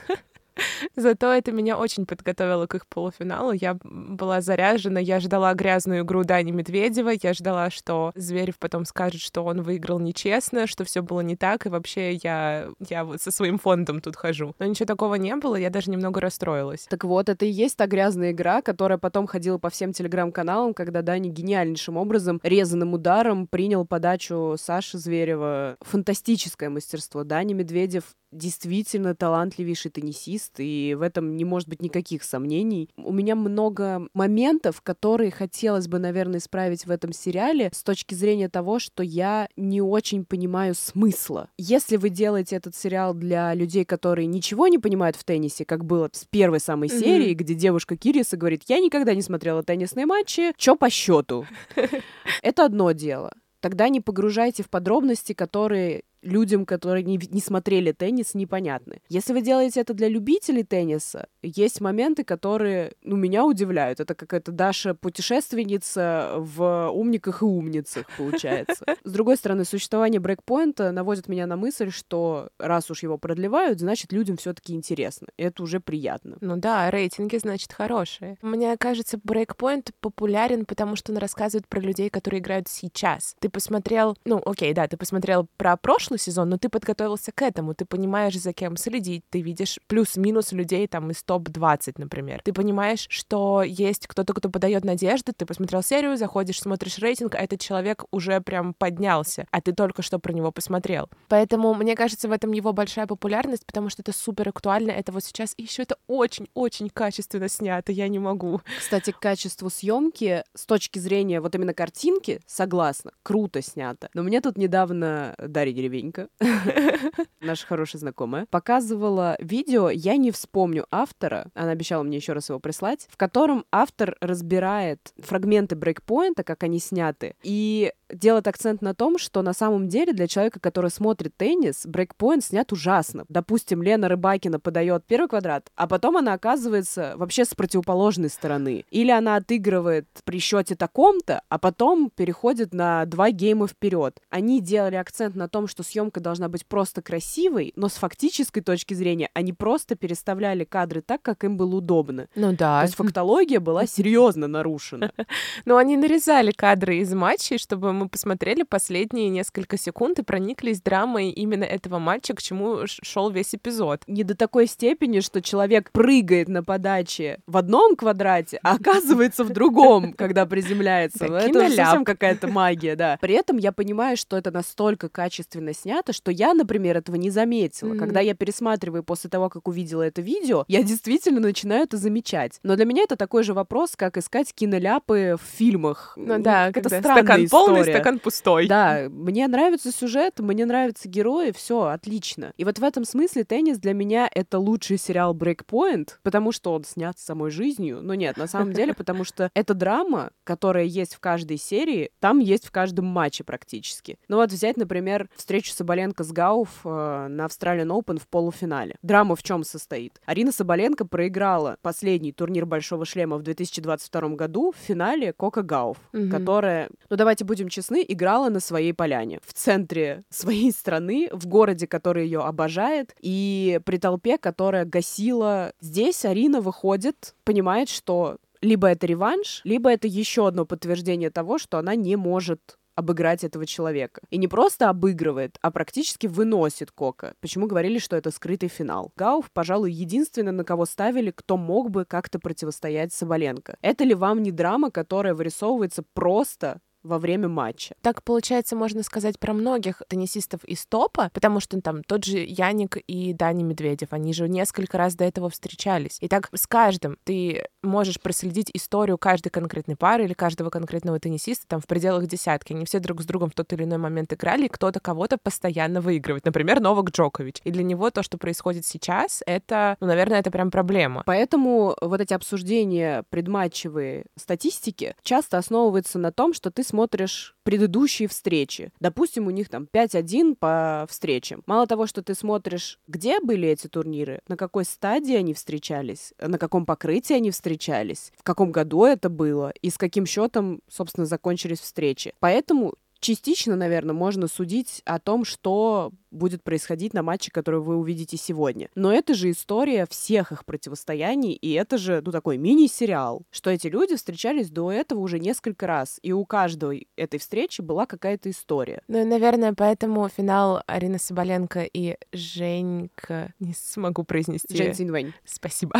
Зато это меня очень подготовило к их полуфиналу. Я была заряжена, я ждала грязную игру Дани Медведева, я ждала, что Зверев потом скажет, что он выиграл нечестно, что все было не так, и вообще я, я вот со своим фондом тут хожу. Но ничего такого не было, я даже немного расстроилась. Так вот, это и есть та грязная игра, которая потом ходила по всем телеграм-каналам, когда Дани гениальнейшим образом, резаным ударом принял подачу Саши Зверева. Фантастическое мастерство. Дани Медведев действительно талантливейший теннисист, и в этом не может быть никаких сомнений. У меня много моментов, которые хотелось бы, наверное, исправить в этом сериале с точки зрения того, что я не очень понимаю смысла. Если вы делаете этот сериал для людей, которые ничего не понимают в теннисе, как было с первой самой mm-hmm. серии, где девушка Кириса говорит, я никогда не смотрела теннисные матчи, чё по счету? Это одно дело тогда не погружайте в подробности, которые людям, которые не, не смотрели теннис, непонятны. Если вы делаете это для любителей тенниса, есть моменты, которые, ну, меня удивляют. Это какая-то Даша путешественница в умниках и умницах, получается. С другой стороны, существование брейкпоинта наводит меня на мысль, что раз уж его продлевают, значит, людям все таки интересно. Это уже приятно. Ну да, рейтинги, значит, хорошие. Мне кажется, брейкпоинт популярен, потому что он рассказывает про людей, которые играют сейчас. Ты посмотрел, ну, окей, да, ты посмотрел про прошлое, прошлый сезон, но ты подготовился к этому, ты понимаешь, за кем следить, ты видишь плюс-минус людей там из топ-20, например. Ты понимаешь, что есть кто-то, кто подает надежды, ты посмотрел серию, заходишь, смотришь рейтинг, а этот человек уже прям поднялся, а ты только что про него посмотрел. Поэтому, мне кажется, в этом его большая популярность, потому что это супер актуально, это вот сейчас, и еще это очень-очень качественно снято, я не могу. Кстати, к качеству съемки с точки зрения вот именно картинки, согласна, круто снято. Но мне тут недавно Дарья Деревень Женька, наша хорошая знакомая, показывала видео, я не вспомню автора, она обещала мне еще раз его прислать, в котором автор разбирает фрагменты брейкпоинта, как они сняты, и делает акцент на том, что на самом деле для человека, который смотрит теннис, брейкпоинт снят ужасно. Допустим, Лена Рыбакина подает первый квадрат, а потом она оказывается вообще с противоположной стороны. Или она отыгрывает при счете таком-то, а потом переходит на два гейма вперед. Они делали акцент на том, что съемка должна быть просто красивой, но с фактической точки зрения они просто переставляли кадры так, как им было удобно. Ну да. То есть фактология была серьезно нарушена. Но они нарезали кадры из матчей, чтобы мы посмотрели последние несколько секунд и прониклись драмой именно этого матча, к чему шел весь эпизод. Не до такой степени, что человек прыгает на подаче в одном квадрате, а оказывается в другом, когда приземляется. Это совсем какая-то магия, да. При этом я понимаю, что это настолько качественно снято, что я, например, этого не заметила. Когда я пересматриваю после того, как увидела это видео, я действительно начинаю это замечать. Но для меня это такой же вопрос, как искать киноляпы в фильмах. Ну да, это странная история история. Стакан пустой. Да, мне нравится сюжет, мне нравятся герои, все отлично. И вот в этом смысле теннис для меня это лучший сериал Breakpoint, потому что он снят самой жизнью. Но нет, на самом деле, потому что это драма, которая есть в каждой серии, там есть в каждом матче практически. Ну вот взять, например, встречу Соболенко с Гауф э, на Australian Open в полуфинале. Драма в чем состоит? Арина Соболенко проиграла последний турнир Большого шлема в 2022 году в финале Кока Гауф, Мгм. которая, ну давайте будем честны, играла на своей поляне, в центре своей страны, в городе, который ее обожает, и при толпе, которая гасила. Здесь Арина выходит, понимает, что либо это реванш, либо это еще одно подтверждение того, что она не может обыграть этого человека. И не просто обыгрывает, а практически выносит Кока. Почему говорили, что это скрытый финал? Гауф, пожалуй, единственный, на кого ставили, кто мог бы как-то противостоять Соболенко. Это ли вам не драма, которая вырисовывается просто во время матча? Так, получается, можно сказать про многих теннисистов из топа, потому что там тот же Яник и Дани Медведев, они же несколько раз до этого встречались. И так с каждым ты можешь проследить историю каждой конкретной пары или каждого конкретного теннисиста там в пределах десятки. Они все друг с другом в тот или иной момент играли, и кто-то кого-то постоянно выигрывает. Например, Новак Джокович. И для него то, что происходит сейчас, это, ну, наверное, это прям проблема. Поэтому вот эти обсуждения предматчевые статистики часто основываются на том, что ты смотришь предыдущие встречи. Допустим, у них там 5-1 по встречам. Мало того, что ты смотришь, где были эти турниры, на какой стадии они встречались, на каком покрытии они встречались, в каком году это было и с каким счетом, собственно, закончились встречи. Поэтому частично, наверное, можно судить о том, что будет происходить на матче, который вы увидите сегодня. Но это же история всех их противостояний, и это же, ну, такой мини-сериал, что эти люди встречались до этого уже несколько раз, и у каждой этой встречи была какая-то история. Ну, и, наверное, поэтому финал Арина Соболенко и Женька... Не смогу произнести. Жень Цинвэнь. Спасибо.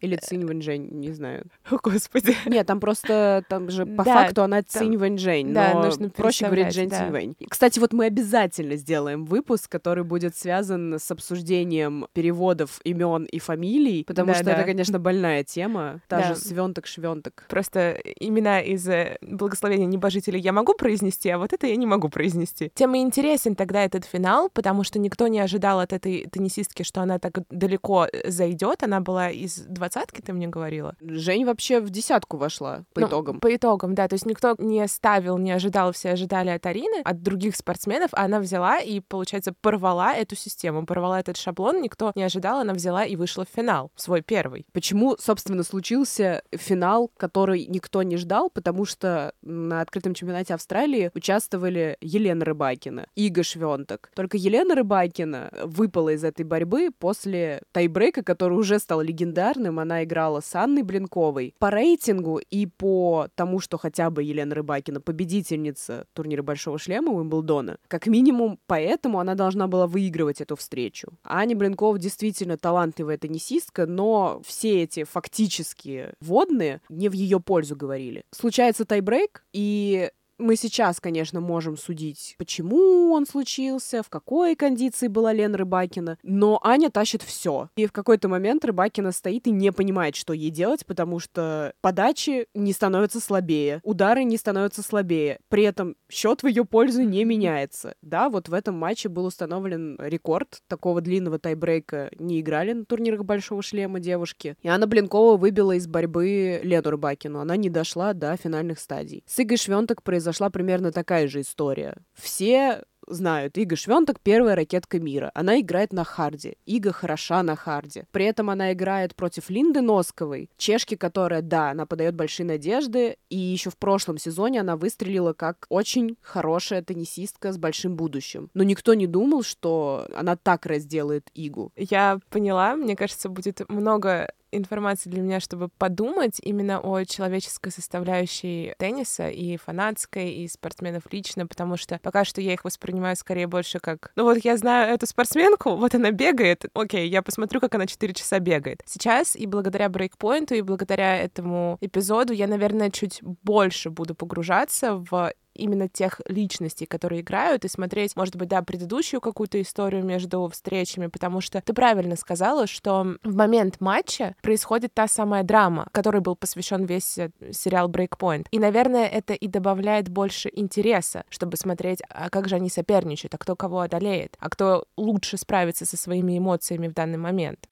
Или Цинь Вэньжэнь, не знаю. О, Господи. Нет, там просто, там же по Да, факту она там- Цинь Вэньжэнь, да, но нужно проще говорить Жень да. Цинь Вэнь. Кстати, вот мы обязательно сделаем выпуск, который будет связан с обсуждением переводов имен и фамилий, потому Да, что да. это, конечно, больная тема. Та Да. же свенток-швенток. Просто имена из э, благословения небожителей я могу произнести, а вот это я не могу произнести. Тем и интересен тогда этот финал, потому что никто не ожидал от этой теннисистки, что она так далеко зайдет. Она была из двадцатки, ты мне говорила. Жень вообще в десятку вошла по Ну, итогам. По итогам, да. То есть никто не ставил, не ожидал, все ожидали от Арины, от других спортсменов, а она взяла и, получается, порвала эту систему, порвала этот шаблон, никто не ожидал, она взяла и вышла в финал, свой первый. Почему, собственно, случился финал, который никто не ждал, потому что на открытом чемпионате Австралии участвовали Елена Рыбакина и Ига Швенток. Только Елена Рыбакина выпала из этой борьбы после тайбрейка, который уже стал легендарным. Она играла с Анной Блинковой. По рейтингу и по тому, что хотя бы Елена Рыбакина победительница турнира Большого шлема Уимблдона, как минимум поэтому она должна была выигрывать эту встречу. Аня Блинкова действительно талантливая теннисистка, но все эти фактические водные не в ее пользу говорили. Случается тайбрейк, и мы сейчас, конечно, можем судить, почему он случился, в какой кондиции была Лена Рыбакина, но Аня тащит все. И в какой-то момент Рыбакина стоит и не понимает, что ей делать, потому что подачи не становятся слабее, удары не становятся слабее. При этом счет в ее пользу не меняется. Да, вот в этом матче был установлен рекорд. Такого длинного тайбрейка не играли на турнирах Большого шлема девушки. И Анна Блинкова выбила из борьбы Лену Рыбакину. Она не дошла до финальных стадий. С Игой Швенток произошла примерно такая же история. Все знают, Ига Швентек первая ракетка мира. Она играет на харде. Ига хороша на харде. При этом она играет против Линды Носковой, чешки, которая, да, она подает большие надежды, и еще в прошлом сезоне она выстрелила как очень хорошая теннисистка с большим будущим. Но никто не думал, что она так разделает Игу. Я поняла, мне кажется, будет много информации для меня, чтобы подумать именно о человеческой составляющей тенниса и фанатской, и спортсменов лично, потому что пока что я их воспринимаю скорее больше как... Ну вот я знаю эту спортсменку, вот она бегает, окей, я посмотрю, как она 4 часа бегает. Сейчас и благодаря брейкпоинту, и благодаря этому эпизоду я, наверное, чуть больше буду погружаться в именно тех личностей, которые играют, и смотреть, может быть, да, предыдущую какую-то историю между встречами, потому что ты правильно сказала, что в момент матча происходит та самая драма, которой был посвящен весь э, сериал Breakpoint. И, наверное, это и добавляет больше интереса, чтобы смотреть, а как же они соперничают, а кто кого одолеет, а кто лучше справится со своими эмоциями в данный момент.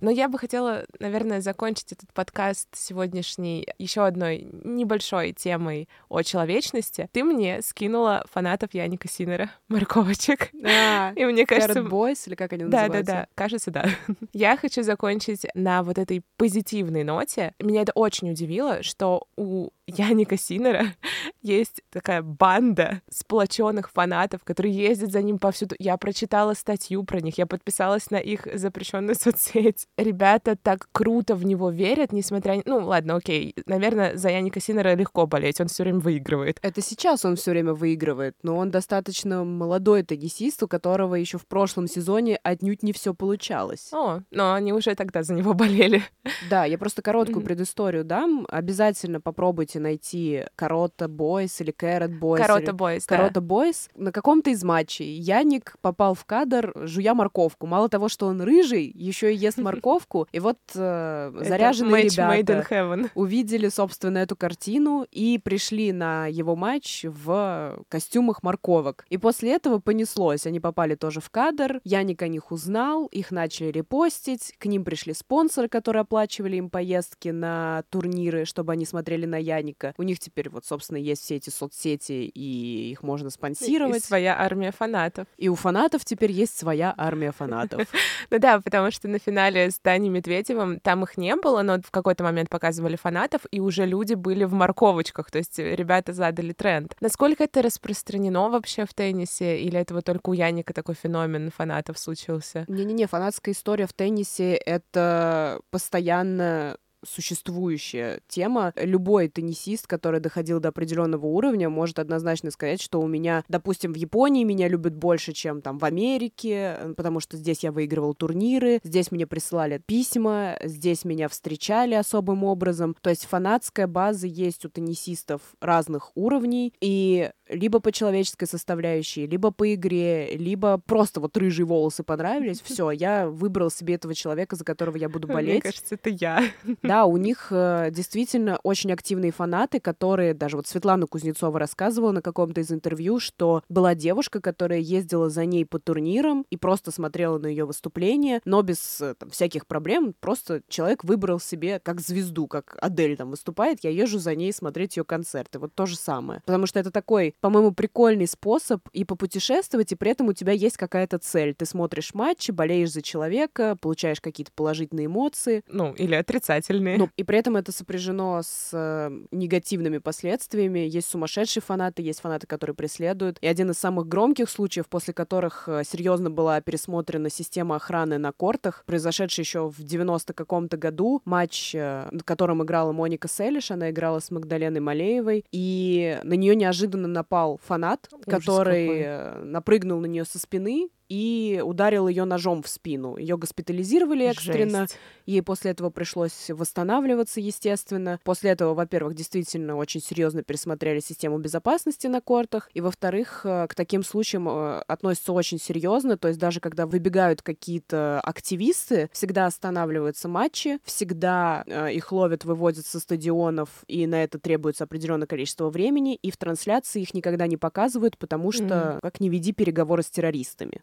Но я бы хотела, наверное, закончить этот подкаст сегодняшней еще одной небольшой темой о человечности. Ты мне скинула фанатов Яника Синера, морковочек. А, и мне кажется... Boys, или как они да, называются? Да, да, кажется, да. я хочу закончить на вот этой позитивной ноте. Меня это очень удивило, что у Яника Синера есть такая банда сплоченных фанатов, которые ездят за ним повсюду. Я прочитала статью про них, я подписалась на их запрещенную соцсеть. Ребята так круто в него верят, несмотря... Ну, ладно, окей. Наверное, за Яника Синера легко болеть, он все время выигрывает. Это сейчас он все время выигрывает, но он достаточно молодой теннисист, у которого еще в прошлом сезоне отнюдь не все получалось. О, но они уже тогда за него болели. Да, я просто короткую предысторию дам. Обязательно попробуйте найти Корота Бойс или Кэрот Бойс. Корота Бойс. Корота Бойс. На каком-то из матчей Яник попал в кадр, жуя морковку. Мало того, что он рыжий, еще и ест морковку. И вот э, заряженные ребята увидели, собственно, эту картину и пришли на его матч в костюмах морковок. И после этого понеслось. Они попали тоже в кадр. Яник о них узнал, их начали репостить. К ним пришли спонсоры, которые оплачивали им поездки на турниры, чтобы они смотрели на Яника Америка. У них теперь вот, собственно, есть все эти соцсети, и их можно спонсировать. И своя армия фанатов. И у фанатов теперь есть своя армия фанатов. Ну да, потому что на финале с Даней Медведевым там их не было, но в какой-то момент показывали фанатов, и уже люди были в морковочках, то есть ребята задали тренд. Насколько это распространено вообще в теннисе, или это вот только у Яника такой феномен фанатов случился? Не-не-не, фанатская история в теннисе — это постоянно существующая тема. Любой теннисист, который доходил до определенного уровня, может однозначно сказать, что у меня, допустим, в Японии меня любят больше, чем там в Америке, потому что здесь я выигрывал турниры, здесь мне присылали письма, здесь меня встречали особым образом. То есть фанатская база есть у теннисистов разных уровней, и либо по человеческой составляющей, либо по игре, либо просто вот рыжие волосы понравились, все, я выбрал себе этого человека, за которого я буду болеть. Мне кажется, это я. Да, у них э, действительно очень активные фанаты, которые, даже вот Светлана Кузнецова рассказывала на каком-то из интервью, что была девушка, которая ездила за ней по турнирам и просто смотрела на ее выступление, но без э, там, всяких проблем, просто человек выбрал себе как звезду, как Адель там выступает, я езжу за ней смотреть ее концерты. Вот то же самое. Потому что это такой по-моему, прикольный способ и попутешествовать, и при этом у тебя есть какая-то цель. Ты смотришь матчи, болеешь за человека, получаешь какие-то положительные эмоции. Ну, или отрицательные. Ну, и при этом это сопряжено с э, негативными последствиями. Есть сумасшедшие фанаты, есть фанаты, которые преследуют. И один из самых громких случаев, после которых э, серьезно была пересмотрена система охраны на кортах, произошедший еще в 90 каком-то году, матч, э, в котором играла Моника Селиш, она играла с Магдаленой Малеевой, и на нее неожиданно напал фанат, Ужас который какой. Э, напрыгнул на нее со спины и ударил ее ножом в спину. Ее госпитализировали экстренно. Жесть. Ей после этого пришлось восстанавливаться, естественно. После этого, во-первых, действительно очень серьезно пересмотрели систему безопасности на кортах. И, во-вторых, э, к таким случаям э, относятся очень серьезно. То есть даже когда выбегают какие-то активисты, всегда останавливаются матчи, всегда э, их ловят, выводят со стадионов, и на это требуется определенное количество времени. И в трансляции их никогда не показывают, потому что, mm-hmm. как не веди переговоры с террористами.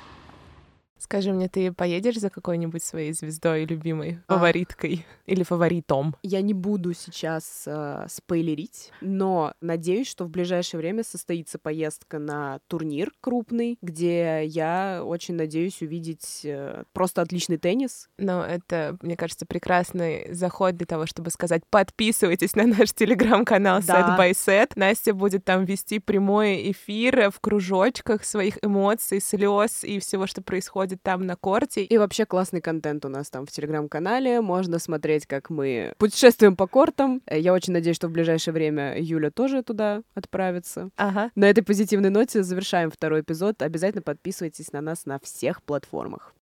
Скажи мне, ты поедешь за какой-нибудь своей звездой любимой, а. фавориткой или фаворитом? Я не буду сейчас э, спойлерить, но надеюсь, что в ближайшее время состоится поездка на турнир крупный, где я очень надеюсь увидеть э, просто отличный теннис. Но это, мне кажется, прекрасный заход для того, чтобы сказать, подписывайтесь на наш телеграм-канал да. Set by Set. Настя будет там вести прямой эфир в кружочках своих эмоций, слез и всего, что происходит происходит там на корте. И вообще классный контент у нас там в Телеграм-канале. Можно смотреть, как мы путешествуем по кортам. Э, я очень надеюсь, что в ближайшее время Юля тоже туда отправится. Ага. На этой позитивной ноте завершаем второй эпизод. Обязательно подписывайтесь на нас на всех платформах.